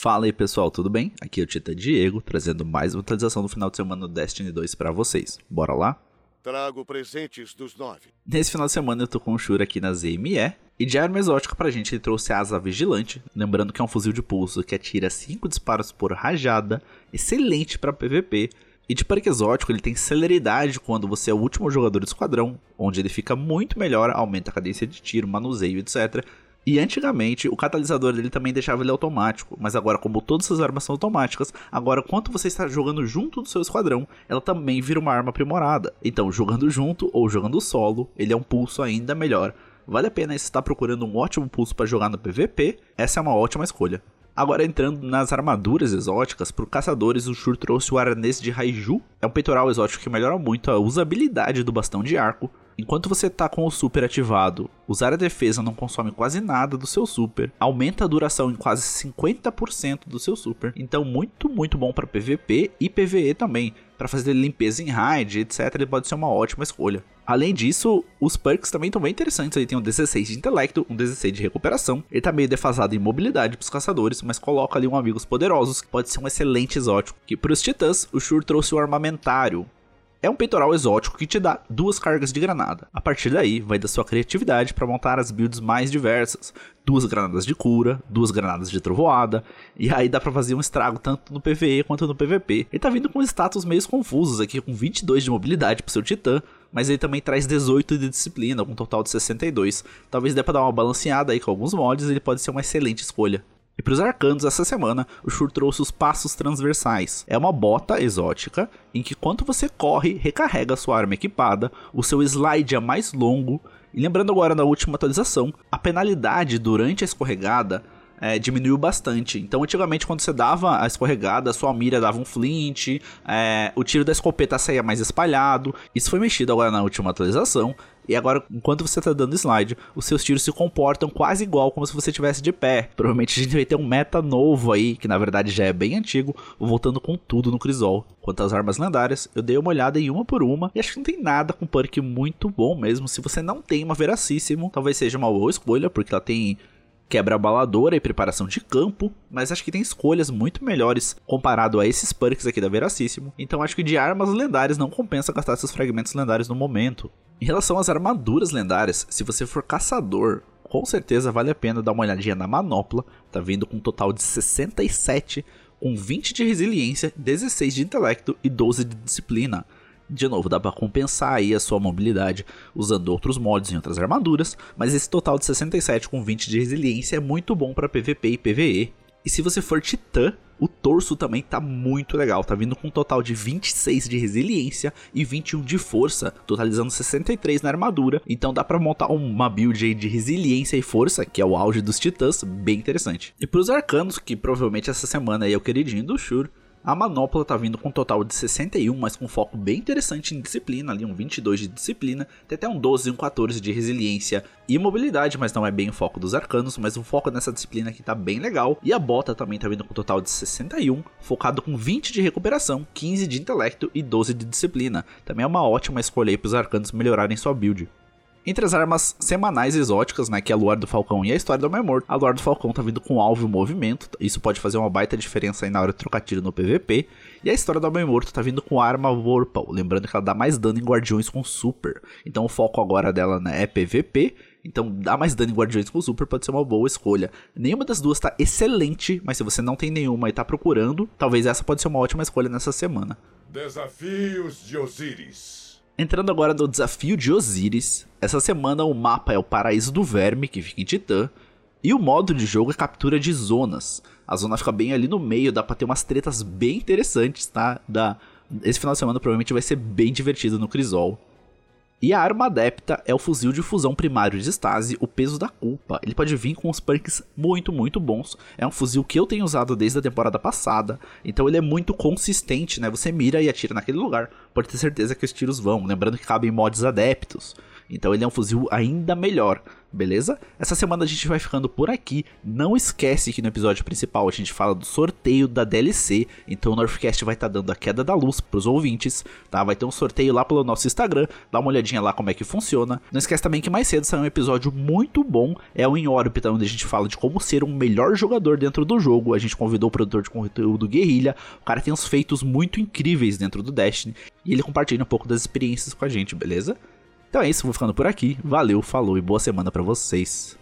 Fala aí pessoal, tudo bem? Aqui é o Tita Diego, trazendo mais uma atualização do final de semana do Destiny 2 para vocês. Bora lá? Trago presentes dos nove. Nesse final de semana eu tô com o Shura aqui na ZME. E de arma exótica pra gente ele trouxe a Asa Vigilante, lembrando que é um fuzil de pulso que atira 5 disparos por rajada, excelente para PVP. E de perk exótico ele tem celeridade quando você é o último jogador do esquadrão, onde ele fica muito melhor, aumenta a cadência de tiro, manuseio, etc. E antigamente o catalisador dele também deixava ele automático, mas agora, como todas as armas são automáticas, agora quanto você está jogando junto do seu esquadrão, ela também vira uma arma aprimorada. Então, jogando junto ou jogando solo, ele é um pulso ainda melhor. Vale a pena se está procurando um ótimo pulso para jogar no PVP, essa é uma ótima escolha. Agora entrando nas armaduras exóticas, para caçadores o Shur trouxe o Aranês de Raiju. É um peitoral exótico que melhora muito a usabilidade do bastão de arco, Enquanto você tá com o super ativado, usar a defesa não consome quase nada do seu super, aumenta a duração em quase 50% do seu super. Então muito, muito bom para PVP e PVE também. Para fazer limpeza em raid, etc, ele pode ser uma ótima escolha. Além disso, os perks também estão bem interessantes. Ele tem um 16 de intelecto, um 16 de recuperação. Ele tá meio defasado em mobilidade para os caçadores, mas coloca ali um amigos poderosos, que pode ser um excelente exótico. Que para os titãs, o Shur trouxe o armamentário, é um peitoral exótico que te dá duas cargas de granada. A partir daí, vai da sua criatividade para montar as builds mais diversas. Duas granadas de cura, duas granadas de trovoada, e aí dá para fazer um estrago tanto no PvE quanto no PvP. Ele tá vindo com status meio confusos aqui, com 22 de mobilidade pro seu titã, mas ele também traz 18 de disciplina, com um total de 62. Talvez dê pra dar uma balanceada aí com alguns mods, ele pode ser uma excelente escolha. E para os arcanos, essa semana, o Shur trouxe os passos transversais. É uma bota exótica em que, quando você corre, recarrega sua arma equipada, o seu slide é mais longo. E lembrando agora na última atualização, a penalidade durante a escorregada é, diminuiu bastante. Então, antigamente, quando você dava a escorregada, a sua mira dava um flint, é, o tiro da escopeta saía mais espalhado. Isso foi mexido agora na última atualização. E agora, enquanto você está dando slide, os seus tiros se comportam quase igual como se você estivesse de pé. Provavelmente a gente vai ter um meta novo aí, que na verdade já é bem antigo, voltando com tudo no Crisol. Quanto às armas lendárias, eu dei uma olhada em uma por uma e acho que não tem nada com perk muito bom mesmo. Se você não tem uma Veracíssimo, talvez seja uma boa escolha, porque ela tem quebra abaladora e preparação de campo, mas acho que tem escolhas muito melhores comparado a esses perks aqui da Veracíssimo. Então acho que de armas lendárias não compensa gastar esses fragmentos lendários no momento. Em relação às armaduras lendárias, se você for caçador, com certeza vale a pena dar uma olhadinha na manopla, tá vindo com um total de 67, com 20 de resiliência, 16 de intelecto e 12 de disciplina. De novo, dá para compensar aí a sua mobilidade usando outros mods em outras armaduras, mas esse total de 67 com 20 de resiliência é muito bom para PVP e PVE. E se você for titã, o torso também tá muito legal, tá vindo com um total de 26 de resiliência e 21 de força, totalizando 63 na armadura. Então dá para montar uma build aí de resiliência e força, que é o auge dos titãs, bem interessante. E para os arcanos, que provavelmente essa semana é o queridinho do Shur, a manopla tá vindo com um total de 61, mas com foco bem interessante em disciplina, ali um 22 de disciplina, tem até um 12 e um 14 de resiliência e mobilidade, mas não é bem o foco dos arcanos, mas o foco nessa disciplina aqui tá bem legal. E a bota também tá vindo com um total de 61, focado com 20 de recuperação, 15 de intelecto e 12 de disciplina. Também é uma ótima escolha aí pros arcanos melhorarem sua build. Entre as armas semanais exóticas, né, que é a Luar do Falcão e a História do Homem Morto, a Luar do Falcão tá vindo com alvo e movimento, isso pode fazer uma baita diferença aí na hora de trocar tiro no PVP, e a História do Homem Morto tá vindo com arma Vorpal, lembrando que ela dá mais dano em guardiões com super, então o foco agora dela né, é PVP, então, dá mais dano em Guardiões com Super pode ser uma boa escolha. Nenhuma das duas tá excelente, mas se você não tem nenhuma e tá procurando, talvez essa pode ser uma ótima escolha nessa semana. Desafios de Osiris. Entrando agora no desafio de Osiris, essa semana o mapa é o Paraíso do Verme, que fica em Titã, e o modo de jogo é captura de zonas. A zona fica bem ali no meio, dá pra ter umas tretas bem interessantes, tá? Da... Esse final de semana provavelmente vai ser bem divertido no Crisol. E a arma adepta é o fuzil de fusão primário de estase, o peso da culpa. Ele pode vir com os perks muito, muito bons. É um fuzil que eu tenho usado desde a temporada passada, então ele é muito consistente, né? Você mira e atira naquele lugar, pode ter certeza que os tiros vão. Lembrando que cabem mods adeptos. Então ele é um fuzil ainda melhor. Beleza? Essa semana a gente vai ficando por aqui. Não esquece que no episódio principal a gente fala do sorteio da DLC, então o Northcast vai estar tá dando a queda da luz pros ouvintes, tá? Vai ter um sorteio lá pelo nosso Instagram, dá uma olhadinha lá como é que funciona. Não esquece também que mais cedo sai um episódio muito bom, é o Em Órbita, onde a gente fala de como ser um melhor jogador dentro do jogo. A gente convidou o produtor de conteúdo Guerrilha, o cara tem uns feitos muito incríveis dentro do Destiny, e ele compartilha um pouco das experiências com a gente, beleza? Então é isso, vou ficando por aqui. Valeu, falou e boa semana para vocês.